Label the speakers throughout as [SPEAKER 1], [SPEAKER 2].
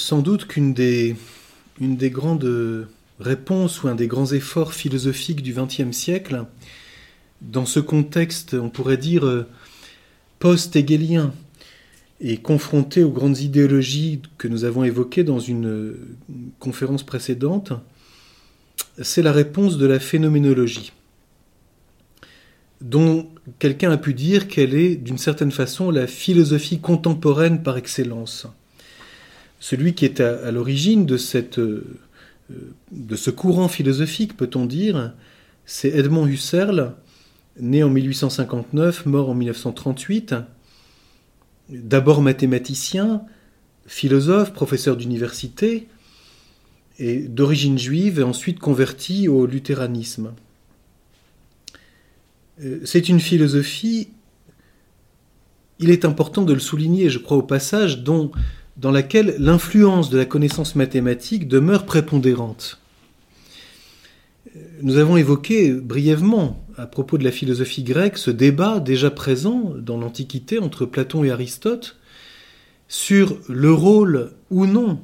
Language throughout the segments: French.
[SPEAKER 1] Sans doute qu'une des, grandes réponses ou un des grands efforts philosophiques du XXe siècle, dans ce contexte, on pourrait dire, post-hegelien, et confronté aux grandes idéologies que nous avons évoquées dans une conférence précédente, c'est la réponse de la phénoménologie, dont quelqu'un a pu dire qu'elle est d'une certaine façon la philosophie contemporaine par excellence. Celui qui est à, l'origine de, euh, de ce courant philosophique, peut-on dire, c'est Edmond Husserl, né en 1859, mort en 1938, d'abord mathématicien, philosophe, professeur d'université, et d'origine juive et ensuite converti au luthéranisme. Euh, c'est une philosophie, il est important de le souligner, je crois au passage, dont, dans laquelle l'influence de la connaissance mathématique demeure prépondérante. Nous avons évoqué brièvement, à propos de la philosophie grecque, ce débat déjà présent dans l'Antiquité entre Platon et Aristote sur le rôle ou non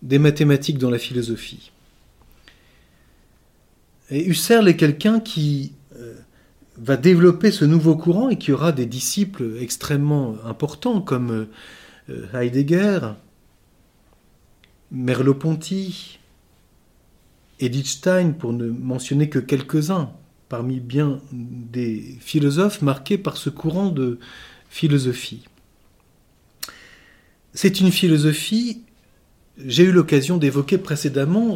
[SPEAKER 1] des mathématiques dans la philosophie. Et Husserl est quelqu'un qui euh, va développer ce nouveau courant et qui aura des disciples extrêmement importants comme euh, Heidegger, Merleau-Ponty, Edith Stein, pour ne mentionner que quelques-uns parmi bien des philosophes marqués par ce courant de philosophie. C'est une philosophie j'ai eu l'occasion d'évoquer précédemment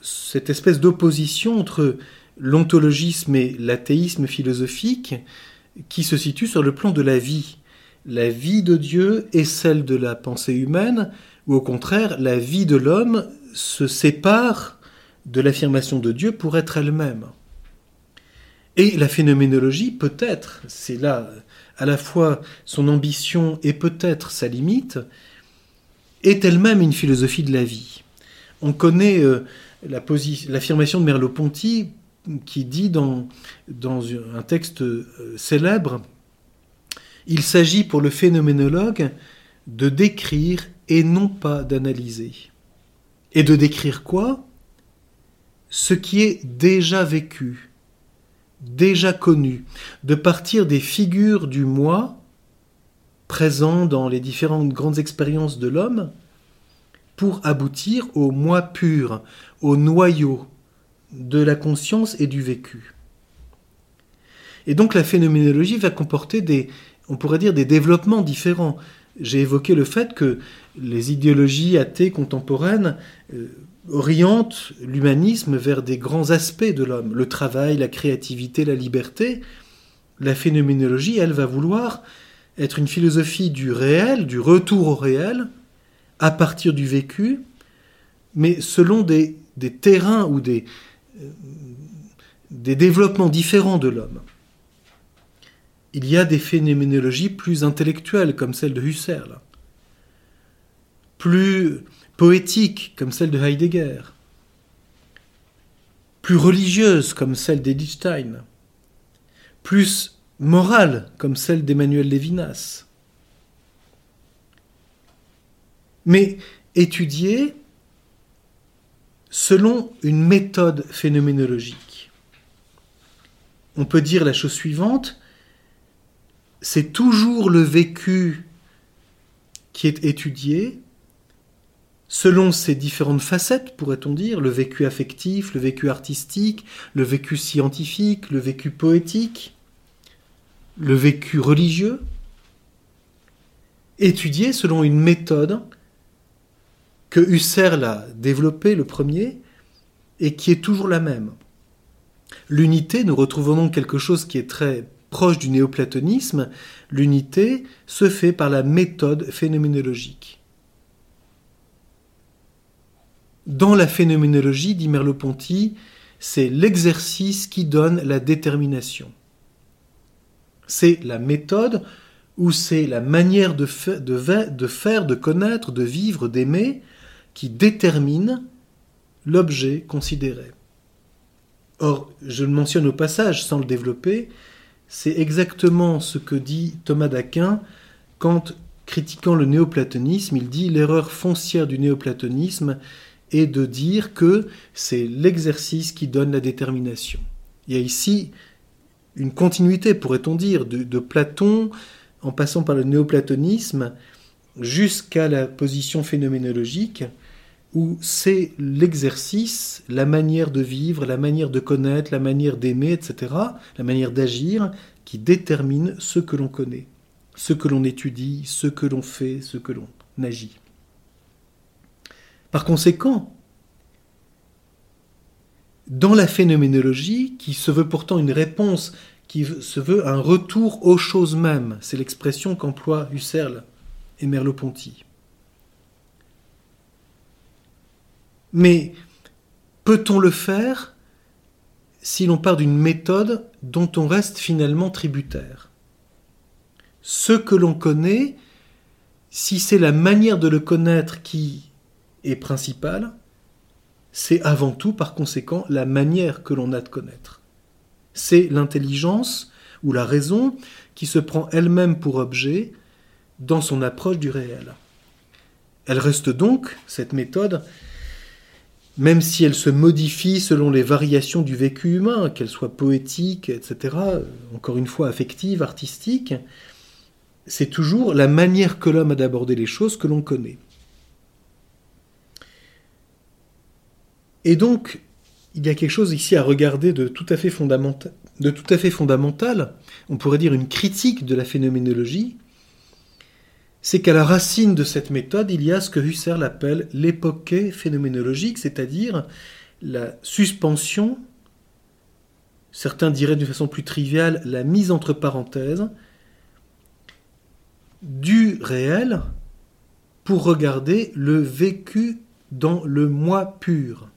[SPEAKER 1] cette espèce d'opposition entre l'ontologisme et l'athéisme philosophique qui se situe sur le plan de la vie. La vie de Dieu est celle de la pensée humaine, ou au contraire, la vie de l'homme se sépare de l'affirmation de Dieu pour être elle-même. Et la phénoménologie, peut-être, c'est là à la fois son ambition et peut-être sa limite, est elle-même une philosophie de la vie. On connaît euh, l'affirmation de Merleau-Ponty qui dit dans, dans un texte euh, célèbre Il s'agit pour le phénoménologue de décrire et non pas d'analyser. Et de décrire quoi? Ce qui est déjà vécu, déjà connu, de partir des figures du moi présent dans les différentes grandes expériences de l'homme pour aboutir au moi pur, au noyau de la conscience et du vécu. Et donc la phénoménologie va comporter des, on pourrait dire, des développements différents. J'ai évoqué le fait que les idéologies athées contemporaines euh, orientent l'humanisme vers des grands aspects de l'homme, le travail, la créativité, la liberté. La phénoménologie, elle, va vouloir être une philosophie du réel, du retour au réel, à partir du vécu, mais selon des, terrains ou euh, des développements différents de l'homme. Il y a des phénoménologies plus intellectuelles, comme celle de Husserl, plus poétiques, comme celle de Heidegger, plus religieuses, comme celle d'Edith Stein, plus morale comme celle d'Emmanuel Lévinas. Mais étudiée selon une méthode phénoménologique. On peut dire la chose suivante, c'est toujours le vécu qui est étudié selon ses différentes facettes, pourrait-on dire, le vécu affectif, le vécu artistique, le vécu scientifique, le vécu poétique, le vécu religieux, étudié selon une méthode que Husserl a développée le premier et qui est toujours la même. L'unité, nous retrouvons donc quelque chose qui est très proche du néoplatonisme, l'unité se fait par la méthode phénoménologique. Dans la phénoménologie, dit Merleau-Ponty, c'est l'exercice qui donne la détermination. C'est la méthode ou c'est la manière de, de faire, de connaître, de vivre, d'aimer qui détermine l'objet considéré. Or, je le mentionne au passage sans le développer, c'est exactement ce que dit Thomas d'Aquin quand, critiquant le néoplatonisme, il dit l'erreur foncière du néoplatonisme est de dire que c'est l'exercice qui donne la détermination. Il y a ici une continuité, pourrait-on dire, de, de, Platon, en passant par le néoplatonisme, jusqu'à la position phénoménologique, où c'est l'exercice, la manière de vivre, la manière de connaître, la manière d'aimer, etc., la manière d'agir, qui détermine ce que l'on connaît, ce que l'on étudie, ce que l'on fait, ce que l'on agit. Par conséquent, dans la phénoménologie, qui se veut pourtant une réponse, qui se veut un retour aux choses mêmes, c'est l'expression qu'emploient Husserl et Merleau-Ponty. Mais peut-on le faire si l'on part d'une méthode dont on reste finalement tributaire? Ce que l'on connaît, si c'est la manière de le connaître qui est principale, c'est avant tout par conséquent la manière que l'on a de connaître. C'est l'intelligence ou la raison qui se prend elle-même pour objet dans son approche du réel. Elle reste donc, cette méthode, même si elle se modifie selon les variations du vécu humain, qu'elle soit poétique, etc., encore une fois affective, artistique, c'est toujours la manière que l'homme a d'aborder les choses que l'on connaît. Et donc, il y a quelque chose ici à regarder de tout à fait fondamental, de tout à fait fondamental on pourrait dire une critique de la phénoménologie, c'est qu'à la racine de cette méthode, il y a ce que Husserl appelle l'époque phénoménologique, c'est-à-dire la suspension, certains diraient d'une façon plus triviale, la mise entre parenthèses, du réel pour regarder le vécu dans le moi pur.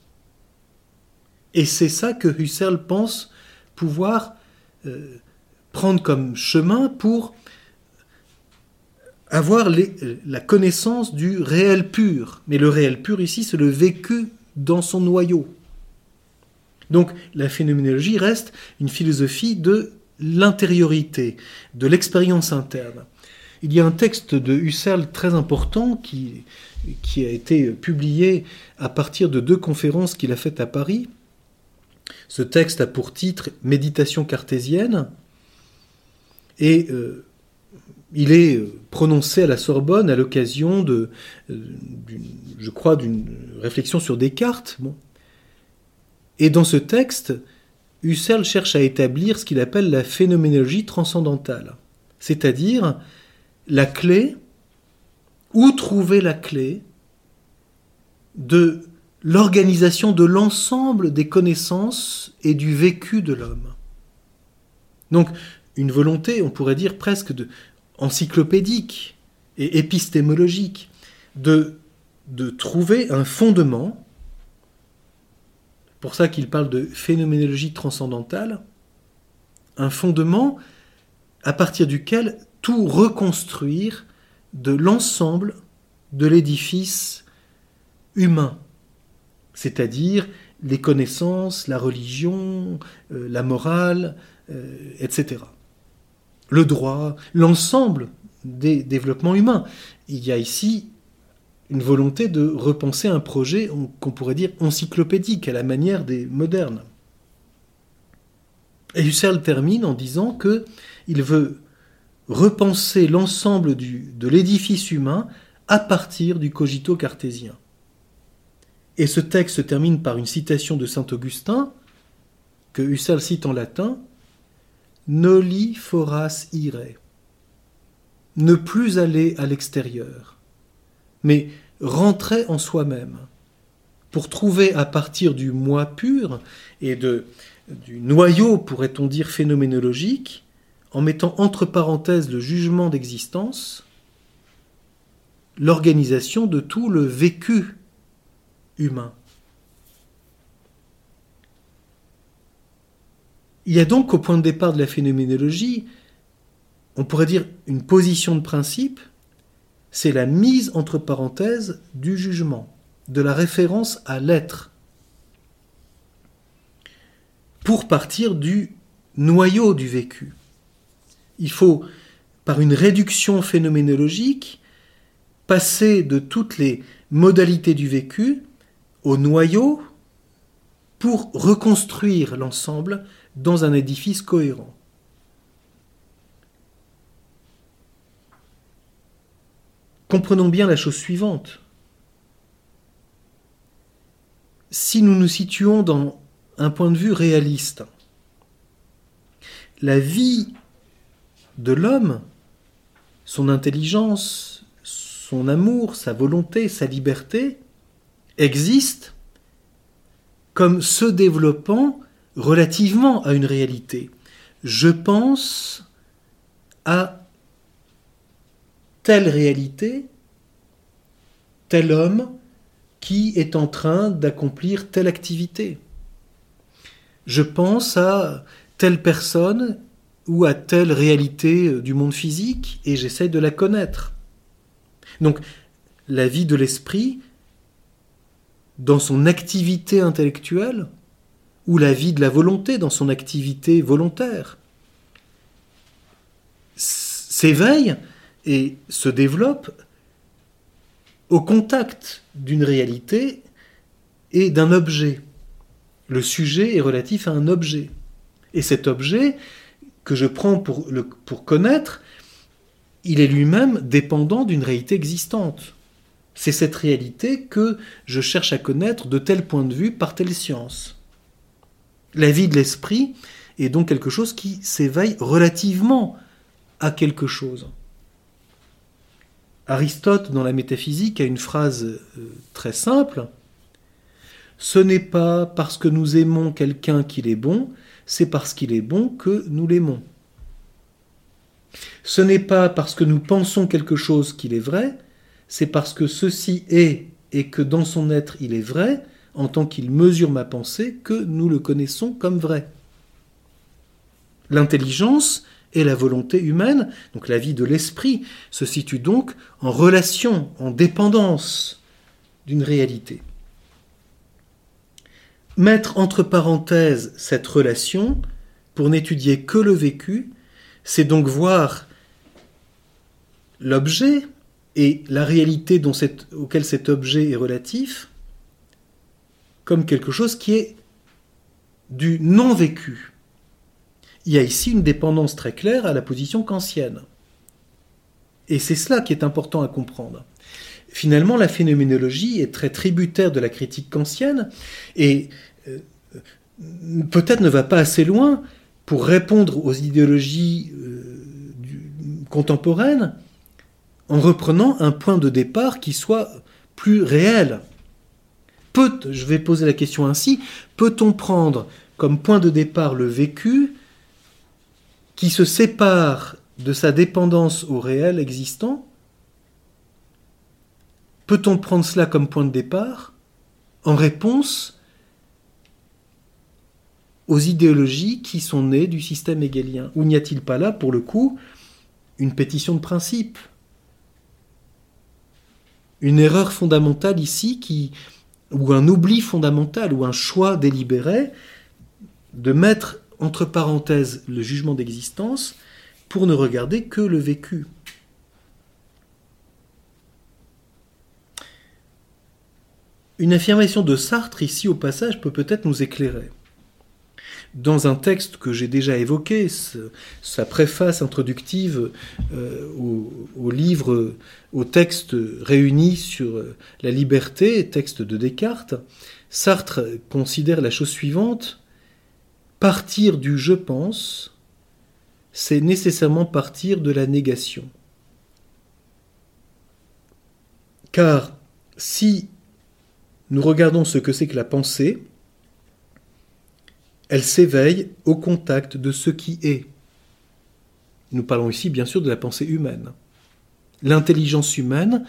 [SPEAKER 1] Et c'est ça que Husserl pense pouvoir euh, prendre comme chemin pour avoir la connaissance du réel pur. Mais le réel pur ici, c'est le vécu dans son noyau. Donc la phénoménologie reste une philosophie de l'intériorité, de l'expérience interne. Il y a un texte de Husserl très important qui, qui a été publié à partir de deux conférences qu'il a faites à Paris. Ce texte a pour titre Méditation cartésienne. Et euh, il est euh, prononcé à la Sorbonne à l'occasion euh, je crois, d'une réflexion sur Descartes. Et dans ce texte, Husserl cherche à établir ce qu'il appelle la phénoménologie transcendantale, c'est-à-dire la clé, où trouver la clé de l'organisation de l'ensemble des connaissances et du vécu de l'homme. Donc, une volonté, on pourrait dire presque de, encyclopédique et épistémologique de, de trouver un fondement, pour ça qu'il parle de phénoménologie transcendantale, un fondement à partir duquel tout reconstruire de l'ensemble de l'édifice humain, c'est-à-dire les connaissances, la religion, euh, la morale, euh, etc le droit, l'ensemble des développements humains. Il y a ici une volonté de repenser un projet qu'on pourrait dire encyclopédique à la manière des modernes. Et Husserl termine en disant que il veut repenser l'ensemble de l'édifice humain à partir du cogito cartésien. Et ce texte se termine par une citation de saint Augustin, que Husserl cite en latin, Noli foras ire. Ne plus aller à l'extérieur, mais rentrer en soi-même, pour trouver à partir du moi pur et du noyau, pourrait-on dire, phénoménologique, en mettant entre parenthèses le jugement d'existence, l'organisation de tout le vécu humain. Il y a donc au point de départ de la phénoménologie, on pourrait dire une position de principe, c'est la mise entre parenthèses du jugement, de la référence à l'être, pour partir du noyau du vécu. Il faut, par une réduction phénoménologique, passer de toutes les modalités du vécu au noyau pour reconstruire l'ensemble dans un édifice cohérent. Comprenons bien la chose suivante. Si nous nous situons dans un point de vue réaliste, la vie de l'homme, son intelligence, son amour, sa volonté, sa liberté, existent comme se développant relativement à une réalité. Je pense à telle réalité, tel homme qui est en train d'accomplir telle activité. Je pense à telle personne ou à telle réalité du monde physique et j'essaie de la connaître. Donc la vie de l'esprit, dans son activité intellectuelle, ou la vie de la volonté dans son activité volontaire, s'éveille et se développe au contact d'une réalité et d'un objet. Le sujet est relatif à un objet. Et cet objet, que je prends pour, pour connaître, il est lui-même dépendant d'une réalité existante. C'est cette réalité que je cherche à connaître de tel point de vue par telle science. La vie de l'esprit est donc quelque chose qui s'éveille relativement à quelque chose. Aristote, dans la métaphysique, a une phrase euh, très simple. Ce n'est pas parce que nous aimons quelqu'un qu'il est bon, c'est parce qu'il est bon que nous l'aimons. Ce n'est pas parce que nous pensons quelque chose qu'il est vrai, c'est parce que ceci est et que dans son être il est vrai, en tant qu'il mesure ma pensée, que nous le connaissons comme vrai. L'intelligence et la volonté humaine, donc la vie de l'esprit, se situent donc en relation, en dépendance d'une réalité. Mettre entre parenthèses cette relation pour n'étudier que le vécu, c'est donc voir l'objet et la réalité dont auquel cet objet est relatif comme quelque chose qui est du non vécu. Il y a ici une dépendance très claire à la position kantienne. Et c'est cela qui est important à comprendre. Finalement, la phénoménologie est très tributaire de la critique kantienne et euh, peut-être ne va pas assez loin pour répondre aux idéologies euh, contemporaines en reprenant un point de départ qui soit plus réel. Je vais poser la question ainsi, peut-on prendre comme point de départ le vécu qui se sépare de sa dépendance au réel existant? Peut-on prendre cela comme point de départ en réponse aux idéologies qui sont nées du système hegelien Ou n'y a-t-il pas là, pour le coup, une pétition de principe? Une erreur fondamentale ici qui, ou un oubli fondamental, ou un choix délibéré de mettre entre parenthèses le jugement d'existence pour ne regarder que le vécu. Une affirmation de Sartre ici au passage peut peut-être nous éclairer dans un texte que j'ai déjà évoqué, sa préface introductive euh, au, livre, au texte réuni sur la liberté, texte de Descartes, Sartre considère la chose suivante partir du je pense, c'est nécessairement partir de la négation. Car si nous regardons ce que c'est que la pensée, elle s'éveille au contact de ce qui est. Nous parlons ici bien sûr de la pensée humaine. L'intelligence humaine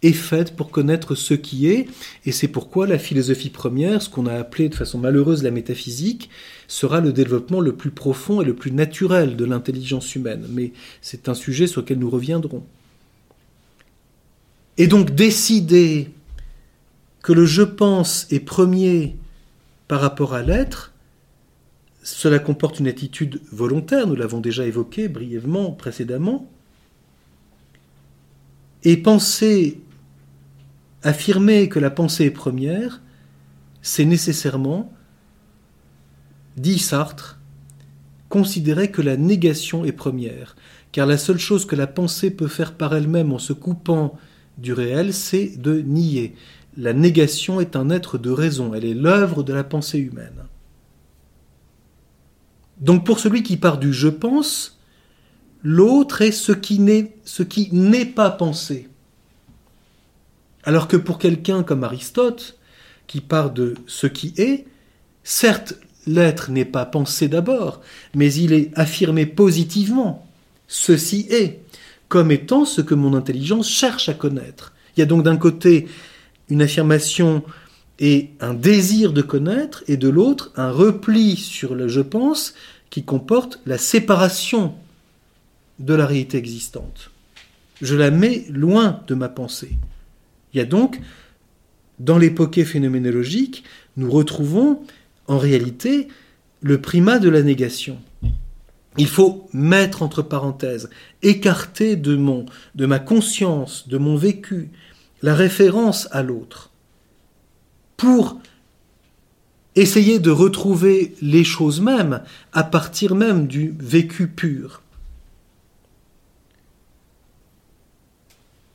[SPEAKER 1] est faite pour connaître ce qui est, et c'est pourquoi la philosophie première, ce qu'on a appelé de façon malheureuse la métaphysique, sera le développement le plus profond et le plus naturel de l'intelligence humaine. Mais c'est un sujet sur lequel nous reviendrons. Et donc décider que le je pense est premier par rapport à l'être, cela comporte une attitude volontaire, nous l'avons déjà évoqué brièvement précédemment, et penser affirmer que la pensée est première, c'est nécessairement, dit Sartre, considérer que la négation est première, car la seule chose que la pensée peut faire par elle-même en se coupant du réel, c'est de nier. La négation est un être de raison, elle est l'œuvre de la pensée humaine. Donc pour celui qui part du je pense, l'autre est ce qui n'est pas pensé. Alors que pour quelqu'un comme Aristote, qui part de ce qui est, certes, l'être n'est pas pensé d'abord, mais il est affirmé positivement. Ceci est, comme étant ce que mon intelligence cherche à connaître. Il y a donc d'un côté une affirmation et un désir de connaître, et de l'autre un repli sur le je pense qui comporte la séparation de la réalité existante. Je la mets loin de ma pensée. Il y a donc, dans l'époque phénoménologique, nous retrouvons en réalité le primat de la négation. Il faut mettre entre parenthèses, écarter de, mon, de ma conscience, de mon vécu, la référence à l'autre, pour essayer de retrouver les choses mêmes à partir même du vécu pur.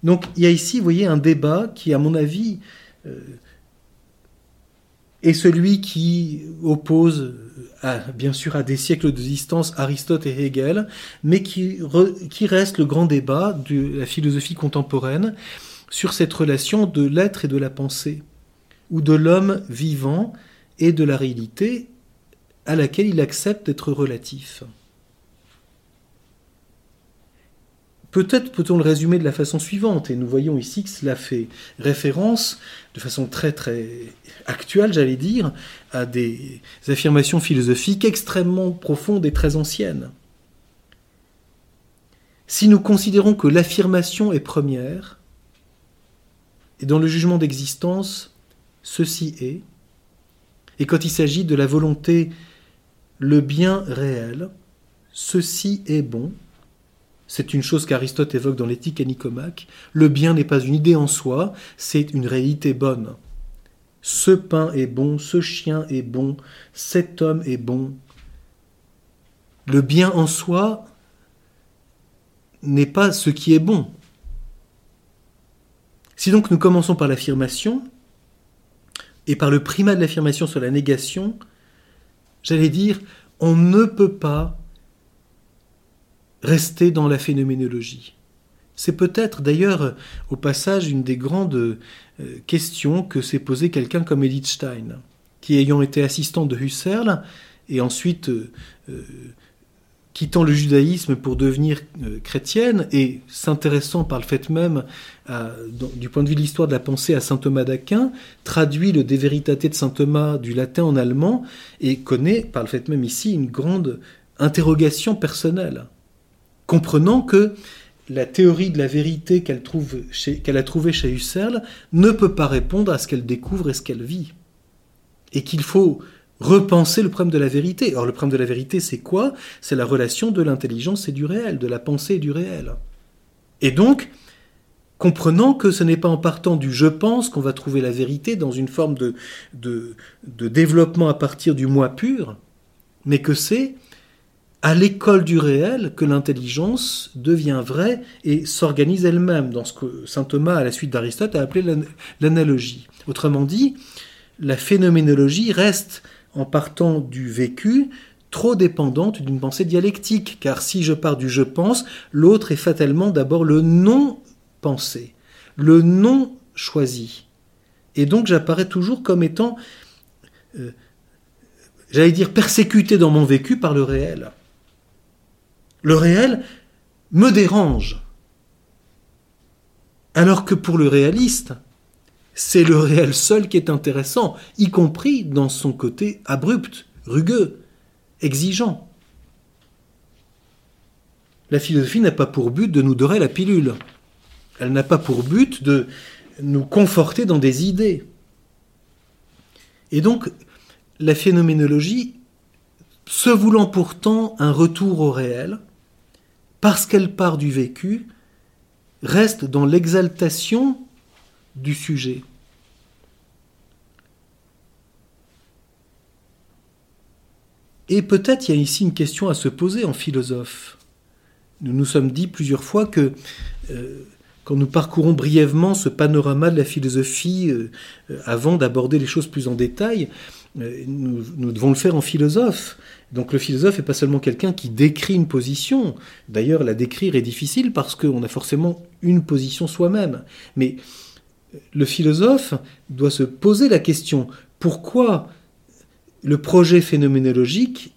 [SPEAKER 1] Donc il y a ici, vous voyez, un débat qui, à mon avis, euh, est celui qui oppose, bien sûr, à des siècles de distance Aristote et Hegel, mais qui, qui reste le grand débat de la philosophie contemporaine sur cette relation de l'être et de la pensée, ou de l'homme vivant et de la réalité à laquelle il accepte d'être relatif. Peut-être peut-on le résumer de la façon suivante, et nous voyons ici que cela fait référence, de façon très très actuelle, j'allais dire, à des affirmations philosophiques extrêmement profondes et très anciennes. Si nous considérons que l'affirmation est première, et dans le jugement d'existence, ceci est, et quand il s'agit de la volonté, le bien réel, ceci est bon, c'est une chose qu'Aristote évoque dans l'éthique à Nicomaque. Le bien n'est pas une idée en soi, c'est une réalité bonne. Ce pain est bon, ce chien est bon, cet homme est bon. Le bien en soi n'est pas ce qui est bon. Si donc nous commençons par l'affirmation, et par le primat de l'affirmation sur la négation, j'allais dire, on ne peut pas rester dans la phénoménologie. C'est peut-être d'ailleurs au passage une des grandes euh, questions que s'est posée quelqu'un comme Edith Stein, qui ayant été assistant de Husserl et ensuite euh, euh, quittant le judaïsme pour devenir chrétienne et s'intéressant par le fait même, du point de vue de l'histoire de la pensée, à saint Thomas d'Aquin, traduit le De Veritate de saint Thomas du latin en allemand et connaît par le fait même ici une grande interrogation personnelle comprenant que la théorie de la vérité qu'elle a trouvée chez Husserl ne peut pas répondre à ce qu'elle découvre et ce qu'elle vit. Et qu'il faut repenser le problème de la vérité. Or, le problème de la vérité, c'est quoi? C'est la relation de l'intelligence et du réel, de la pensée et du réel. Et donc, comprenant que ce n'est pas en partant du je pense qu'on va trouver la vérité dans une forme de, de développement à partir du moi pur, mais que c'est à l'école du réel que l'intelligence devient vraie et s'organise elle-même dans ce que saint Thomas, à la suite d'Aristote, a appelé l'analogie. Autrement dit, la phénoménologie reste, en partant du vécu, trop dépendante d'une pensée dialectique, car si je pars du je pense, l'autre est fatalement d'abord le non pensé, le non choisi. Et donc j'apparais toujours comme étant, euh, j'allais dire, persécuté dans mon vécu par le réel. Le réel me dérange. Alors que pour le réaliste, c'est le réel seul qui est intéressant, y compris dans son côté abrupt, rugueux, exigeant. La philosophie n'a pas pour but de nous dorer la pilule. Elle n'a pas pour but de nous conforter dans des idées. Et donc, la phénoménologie, se voulant pourtant un retour au réel, parce qu'elle part du vécu, reste dans l'exaltation du sujet. Et peut-être il y a ici une question à se poser en philosophe. Nous nous sommes dit plusieurs fois que euh, quand nous parcourons brièvement ce panorama de la philosophie euh, avant d'aborder les choses plus en détail, euh, nous, nous, devons le faire en philosophe. Donc le philosophe n'est pas seulement quelqu'un qui décrit une position. D'ailleurs, la décrire est difficile parce qu'on a forcément une position soi-même. Mais le philosophe doit se poser la question pourquoi le projet phénoménologique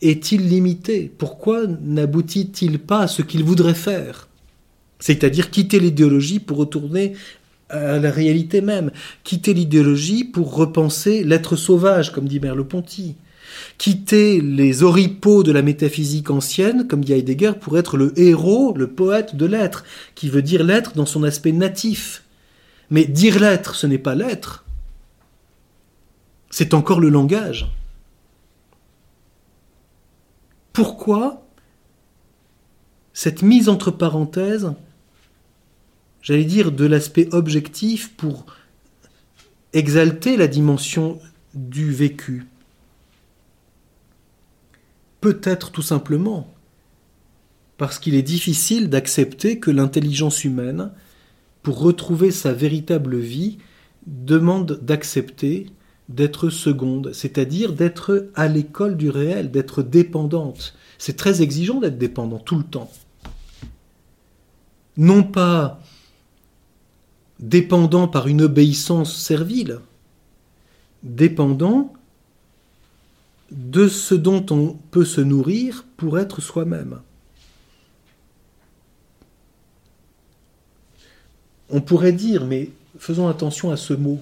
[SPEAKER 1] est-il limité? Pourquoi n'aboutit-il pas à ce qu'il voudrait faire? C'est-à-dire quitter l'idéologie pour retourner à la réalité même, quitter l'idéologie pour repenser l'être sauvage, comme dit Merleau-Ponty, quitter les oripeaux de la métaphysique ancienne, comme dit Heidegger, pour être le héros, le poète de l'être, qui veut dire l'être dans son aspect natif. Mais dire l'être, ce n'est pas l'être. C'est encore le langage. Pourquoi cette mise entre parenthèses, j'allais dire, de l'aspect objectif pour exalter la dimension du vécu? Peut-être tout simplement parce qu'il est difficile d'accepter que l'intelligence humaine pour retrouver sa véritable vie, demande d'accepter d'être seconde, c'est-à-dire d'être à l'école du réel, d'être dépendante. C'est très exigeant d'être dépendant tout le temps. Non pas dépendant par une obéissance servile, dépendant de ce dont on peut se nourrir pour être soi-même. On pourrait dire, mais faisons attention à ce mot.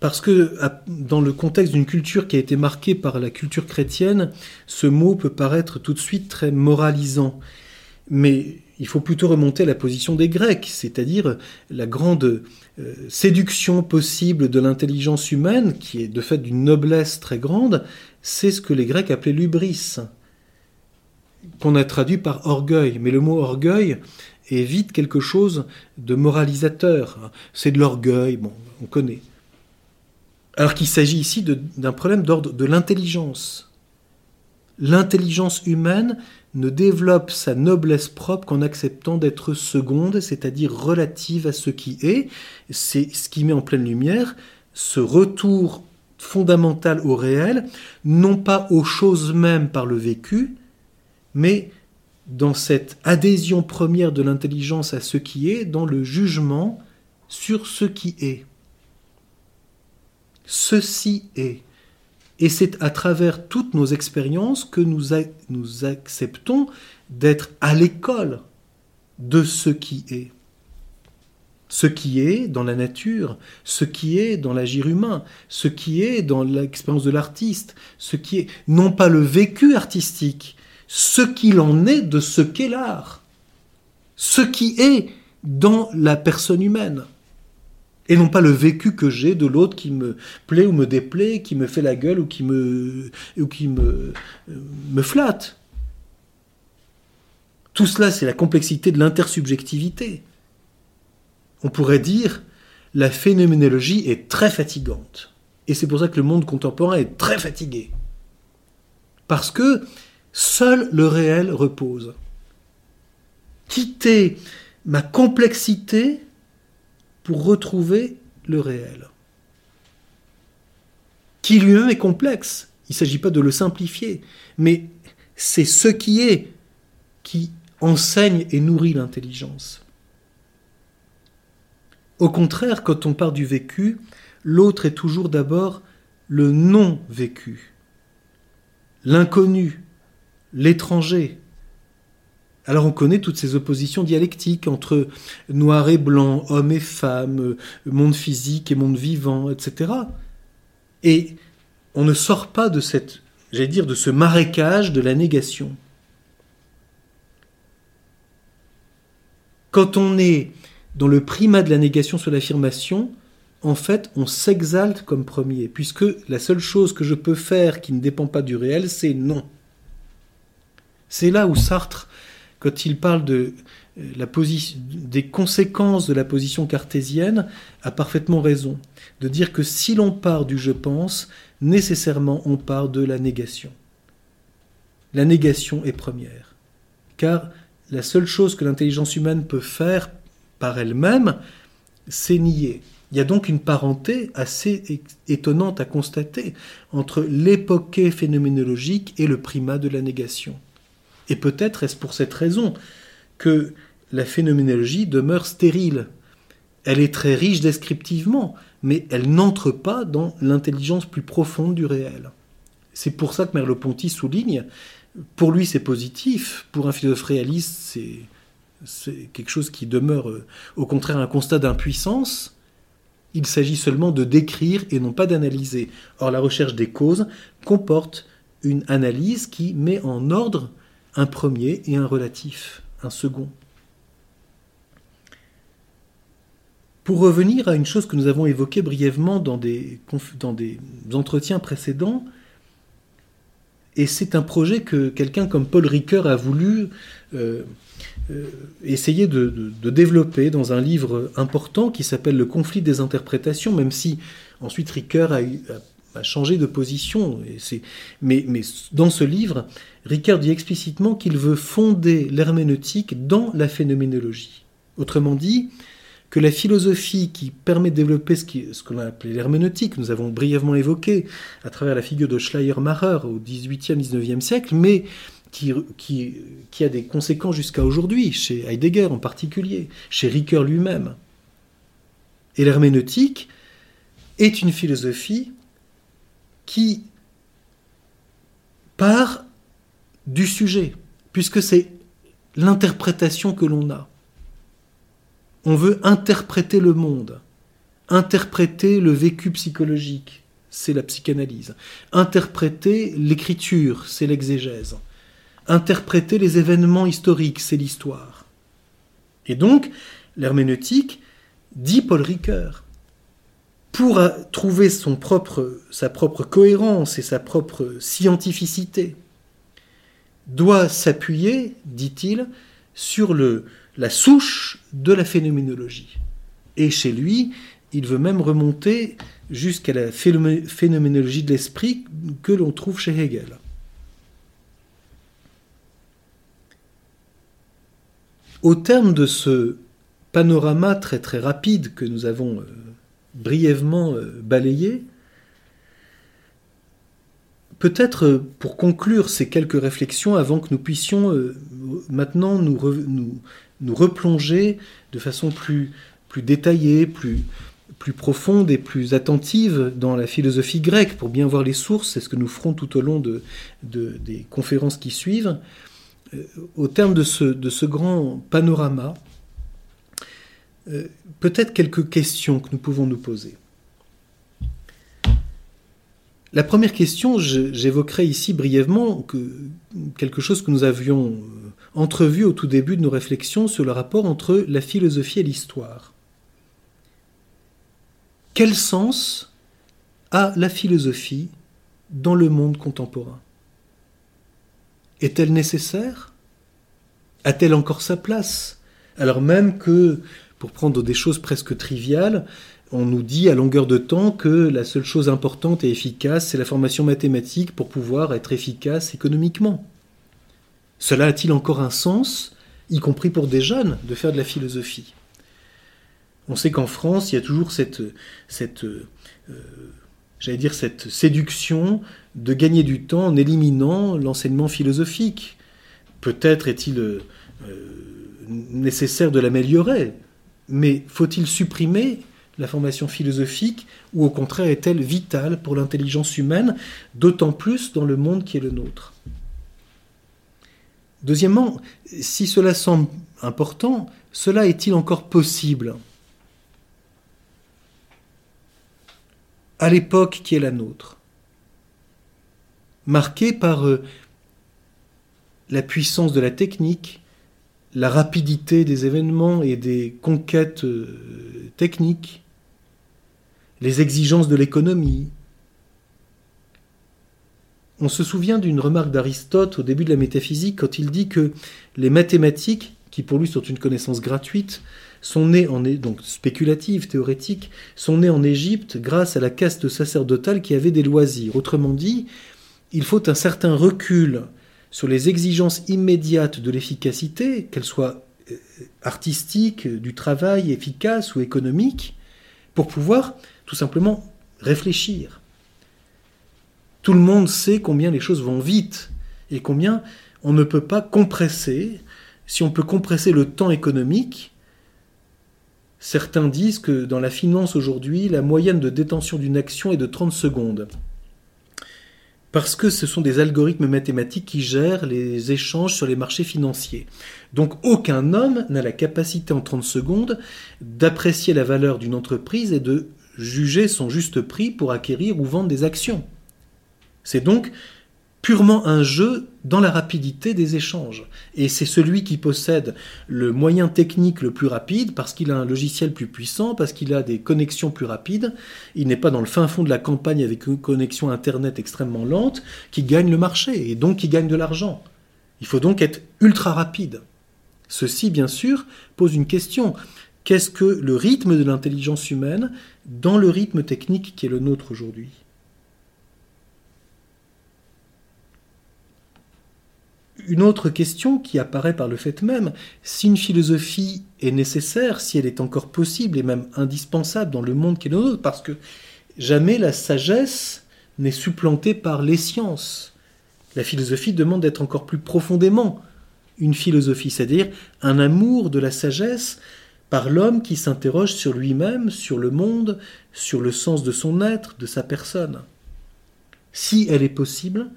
[SPEAKER 1] Parce que dans le contexte d'une culture qui a été marquée par la culture chrétienne, ce mot peut paraître tout de suite très moralisant. Mais il faut plutôt remonter à la position des Grecs, c'est-à-dire la grande euh, séduction possible de l'intelligence humaine, qui est de fait d'une noblesse très grande, c'est ce que les Grecs appelaient l'ubris qu'on a traduit par orgueil. Mais le mot orgueil est vite quelque chose de moralisateur. C'est de l'orgueil, bon, on connaît. Alors qu'il s'agit ici d'un problème d'ordre de l'intelligence. L'intelligence humaine ne développe sa noblesse propre qu'en acceptant d'être seconde, c'est-à-dire relative à ce qui est. C'est ce qui met en pleine lumière ce retour fondamental au réel, non pas aux choses mêmes par le vécu, mais dans cette adhésion première de l'intelligence à ce qui est, dans le jugement sur ce qui est. Ceci est. Et c'est à travers toutes nos expériences que nous, acceptons d'être à l'école de ce qui est. Ce qui est dans la nature, ce qui est dans l'agir humain, ce qui est dans l'expérience de l'artiste, ce qui est non pas le vécu artistique, ce qu'il en est de ce qu'est l'art, ce qui est dans la personne humaine, et non pas le vécu que j'ai de l'autre qui me plaît ou me déplaît, qui me fait la gueule ou qui me, ou qui me, me flatte. Tout cela, c'est la complexité de l'intersubjectivité. On pourrait dire, la phénoménologie est très fatigante. Et c'est pour ça que le monde contemporain est très fatigué. Parce que Seul le réel repose. Quitter ma complexité pour retrouver le réel. Qui lui-même est complexe. Il ne s'agit pas de le simplifier, mais c'est ce qui est qui enseigne et nourrit l'intelligence. Au contraire, quand on part du vécu, l'autre est toujours d'abord le non vécu l'inconnu, l'étranger. Alors on connaît toutes ces oppositions dialectiques entre noir et blanc, homme et femme, monde physique et monde vivant, etc. Et on ne sort pas de cette, j'allais dire, de ce marécage de la négation. Quand on est dans le primat de la négation sur l'affirmation, en fait, on s'exalte comme premier, puisque la seule chose que je peux faire qui ne dépend pas du réel, c'est non. C'est là où Sartre, quand il parle euh, des conséquences de la position cartésienne, a parfaitement raison. De dire que si l'on part du je pense, nécessairement on part de la négation. La négation est première. Car la seule chose que l'intelligence humaine peut faire par elle-même, c'est nier. Il y a donc une parenté assez étonnante à constater entre l'époque phénoménologique et le primat de la négation. Et peut-être est-ce pour cette raison que la phénoménologie demeure stérile. Elle est très riche descriptivement, mais elle n'entre pas dans l'intelligence plus profonde du réel. C'est pour ça que Merleau-Ponty souligne, pour lui c'est positif, pour un philosophe réaliste c'est quelque chose qui demeure euh, au contraire un constat d'impuissance, il s'agit seulement de décrire et non pas d'analyser. Or, la recherche des causes comporte une analyse qui met en ordre un premier et un relatif, un second. Pour revenir à une chose que nous avons évoquée brièvement dans des, entretiens précédents, et c'est un projet que quelqu'un comme Paul Ricoeur a voulu euh, euh, essayer de, développer dans un livre important qui s'appelle Le conflit des interprétations, même si ensuite Ricoeur a, changé de position. Mais dans ce livre, Ricoeur dit explicitement qu'il veut fonder l'herméneutique dans la phénoménologie. Autrement dit, que la philosophie qui permet de développer ce, ce qu'on a appelé l'herméneutique, nous avons brièvement évoqué à travers la figure de Schleiermacher au XVIIIe, XIXe siècle, mais qui, qui, a des conséquences jusqu'à aujourd'hui, chez Heidegger en particulier, chez Ricoeur lui-même. Et l'herméneutique est une philosophie qui part du sujet, puisque c'est l'interprétation que l'on a. On veut interpréter le monde, interpréter le vécu psychologique, c'est la psychanalyse, interpréter l'écriture, c'est l'exégèse interpréter les événements historiques, c'est l'histoire. Et donc, l'herméneutique, dit Paul Ricoeur, pour trouver son propre, sa propre cohérence et sa propre scientificité, doit s'appuyer, dit-il, sur le, la souche de la phénoménologie. Et chez lui, il veut même remonter jusqu'à la phénoménologie de l'esprit que l'on trouve chez Hegel. Au terme de ce panorama très très rapide que nous avons euh, brièvement euh, balayé, peut-être euh, pour conclure ces quelques réflexions avant que nous puissions maintenant nous, replonger de façon plus, détaillée, plus, profonde et plus attentive dans la philosophie grecque pour bien voir les sources, c'est ce que nous ferons tout au long de, des conférences qui suivent. Euh, au terme de ce, grand panorama, euh, peut-être quelques questions que nous pouvons nous poser. La première question, j'évoquerai ici brièvement quelque chose que nous avions euh, entrevu au tout début de nos réflexions sur le rapport entre la philosophie et l'histoire. Quel sens a la philosophie dans le monde contemporain? Est-elle nécessaire? A-t-elle encore sa place? Alors même que, pour prendre des choses presque triviales, on nous dit à longueur de temps que la seule chose importante et efficace, c'est la formation mathématique pour pouvoir être efficace économiquement. Cela a-t-il encore un sens, y compris pour des jeunes, de faire de la philosophie? On sait qu'en France, il y a toujours euh, cette séduction de gagner du temps en éliminant l'enseignement philosophique. Peut-être est-il euh, nécessaire de l'améliorer, mais faut-il supprimer la formation philosophique, ou au contraire est-elle vitale pour l'intelligence humaine, d'autant plus dans le monde qui est le nôtre. Deuxièmement, si cela semble important, cela est-il encore possible? À l'époque qui est la nôtre, marquée par euh, la puissance de la technique, la rapidité des événements et des conquêtes euh, techniques, les exigences de l'économie. On se souvient d'une remarque d'Aristote au début de la métaphysique quand il dit que les mathématiques, qui pour lui sont une connaissance gratuite, sont nées en donc spéculatives, théorétiques, sont nées en Égypte grâce à la caste sacerdotale qui avait des loisirs. Autrement dit, il faut un certain recul sur les exigences immédiates de l'efficacité, qu'elles soient euh, artistiques, du travail efficace ou économique, pour pouvoir tout simplement réfléchir. Tout le monde sait combien les choses vont vite et combien on ne peut pas compresser. Si on peut compresser le temps économique, certains disent que dans la finance aujourd'hui, la moyenne de détention d'une action est de 30 secondes. Parce que ce sont des algorithmes mathématiques qui gèrent les échanges sur les marchés financiers. Donc aucun homme n'a la capacité en 30 secondes d'apprécier la valeur d'une entreprise et de juger son juste prix pour acquérir ou vendre des actions. C'est donc purement un jeu dans la rapidité des échanges. Et c'est celui qui possède le moyen technique le plus rapide, parce qu'il a un logiciel plus puissant, parce qu'il a des connexions plus rapides, il n'est pas dans le fin fond de la campagne avec une connexion Internet extrêmement lente, qui gagne le marché, et donc qui gagne de l'argent. Il faut donc être ultra rapide. Ceci, bien sûr, pose une question. Qu'est-ce que le rythme de l'intelligence humaine dans le rythme technique qui est le nôtre aujourd'hui Une autre question qui apparaît par le fait même, si une philosophie est nécessaire, si elle est encore possible et même indispensable dans le monde qui est le nôtre, parce que jamais la sagesse n'est supplantée par les sciences. La philosophie demande d'être encore plus profondément une philosophie, c'est-à-dire un amour de la sagesse par l'homme qui s'interroge sur lui-même, sur le monde, sur le sens de son être, de sa personne. Si elle est possible,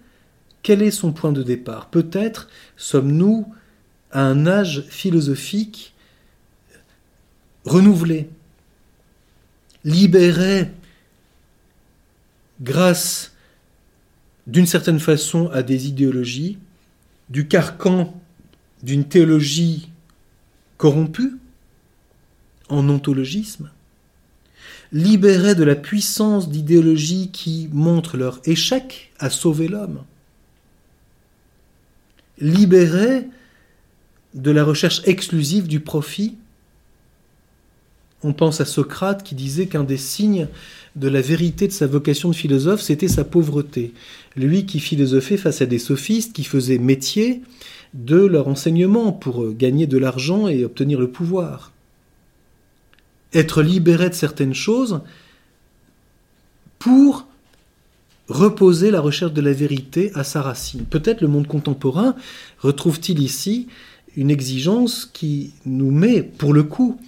[SPEAKER 1] quel est son point de départ? Peut-être sommes-nous à un âge philosophique renouvelé, libéré grâce d'une certaine façon à des idéologies, du carcan d'une théologie corrompue, en ontologisme, libéré de la puissance d'idéologies qui montrent leur échec à sauver l'homme, libéré de la recherche exclusive du profit. On pense à Socrate qui disait qu'un des signes de la vérité de sa vocation de philosophe, c'était sa pauvreté. Lui qui philosophait face à des sophistes qui faisaient métier de leur enseignement pour gagner de l'argent et obtenir le pouvoir. Être libéré de certaines choses pour reposer la recherche de la vérité à sa racine. Peut-être le monde contemporain retrouve-t-il ici une exigence qui nous met, pour le coup,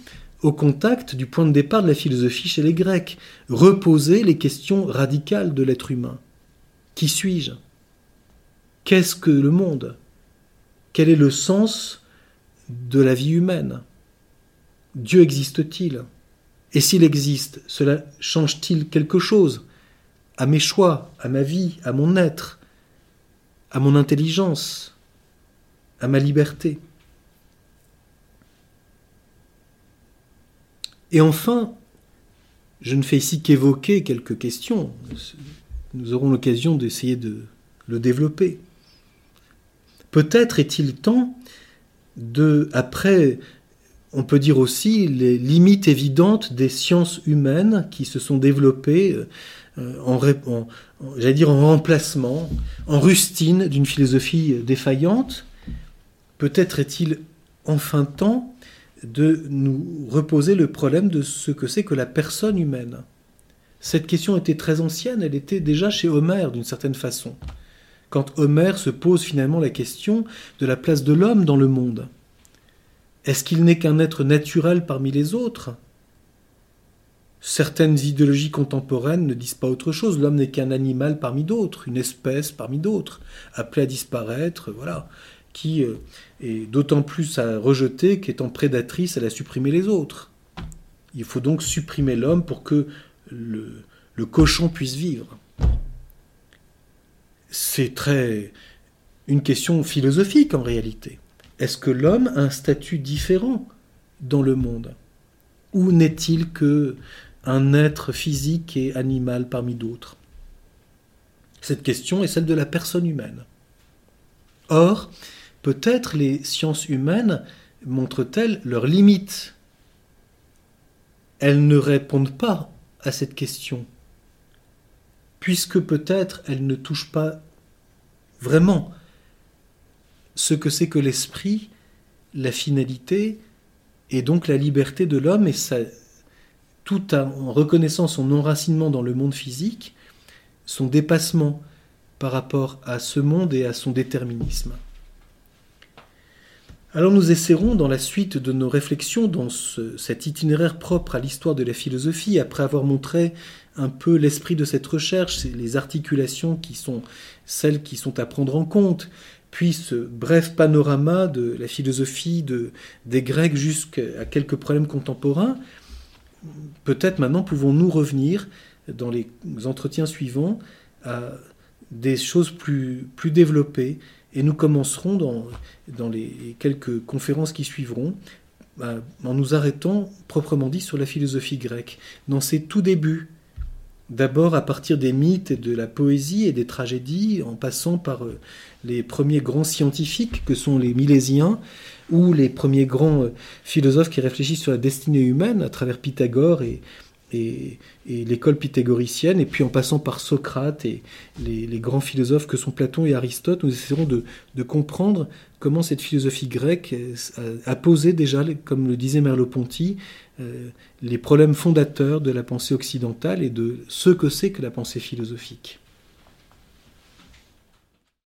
[SPEAKER 1] au contact du point de départ de la philosophie chez les Grecs, reposer les questions radicales de l'être humain. Qui suis-je? Qu'est-ce que le monde? Quel est le sens de la vie humaine? Dieu existe-t-il? Et s'il existe, cela change-t-il quelque chose? À mes choix, à ma vie, à mon être, à mon intelligence, à ma liberté. Et enfin, je ne fais ici qu'évoquer quelques questions. Nous aurons l'occasion d'essayer de le développer. Peut-être est-il temps de, après, on peut dire aussi les limites évidentes des sciences humaines qui se sont développées euh, en, en remplacement, en rustine d'une philosophie défaillante. Peut-être est-il enfin temps de nous reposer le problème de ce que c'est que la personne humaine. Cette question était très ancienne, elle était déjà chez Homère d'une certaine façon, quand Homère se pose finalement la question de la place de l'homme dans le monde. Est-ce qu'il n'est qu'un être naturel parmi les autres? Certaines idéologies contemporaines ne disent pas autre chose. L'homme n'est qu'un animal parmi d'autres, une espèce parmi d'autres, appelé à disparaître, voilà, qui euh, est d'autant plus à rejeter qu'étant prédatrice, elle a supprimé les autres. Il faut donc supprimer l'homme pour que le cochon puisse vivre. C'est très une question philosophique en réalité. Est-ce que l'homme a un statut différent dans le monde? Ou n'est-il que un être physique et animal parmi d'autres? Cette question est celle de la personne humaine. Or, peut-être les sciences humaines montrent-elles leurs limites? Elles ne répondent pas à cette question, puisque peut-être elles ne touchent pas vraiment ce que c'est que l'esprit, la finalité, et donc la liberté de l'homme, et tout en reconnaissant son enracinement dans le monde physique, son dépassement par rapport à ce monde et à son déterminisme. Alors nous essaierons dans la suite de nos réflexions dans cet itinéraire propre à l'histoire de la philosophie, après avoir montré un peu l'esprit de cette recherche, les articulations qui sont celles qui sont à prendre en compte, puis ce bref panorama de la philosophie de, des Grecs jusqu'à quelques problèmes contemporains, peut-être maintenant pouvons-nous revenir dans les entretiens suivants à des choses plus, plus développées. Et nous commencerons dans, dans les quelques conférences qui suivront en nous arrêtant proprement dit sur la philosophie grecque, dans ses tout débuts, D'abord à partir des mythes et de la poésie et des tragédies, en passant par euh, les premiers grands scientifiques que sont les Milésiens, ou les premiers grands euh, philosophes qui réfléchissent sur la destinée humaine à travers Pythagore et, et, l'école pythagoricienne, et puis en passant par Socrate et les, grands philosophes que sont Platon et Aristote, nous essaierons de, comprendre comment cette philosophie grecque a, posé déjà, comme le disait Merleau-Ponty, euh, les problèmes fondateurs de la pensée occidentale et de ce que c'est que la pensée philosophique.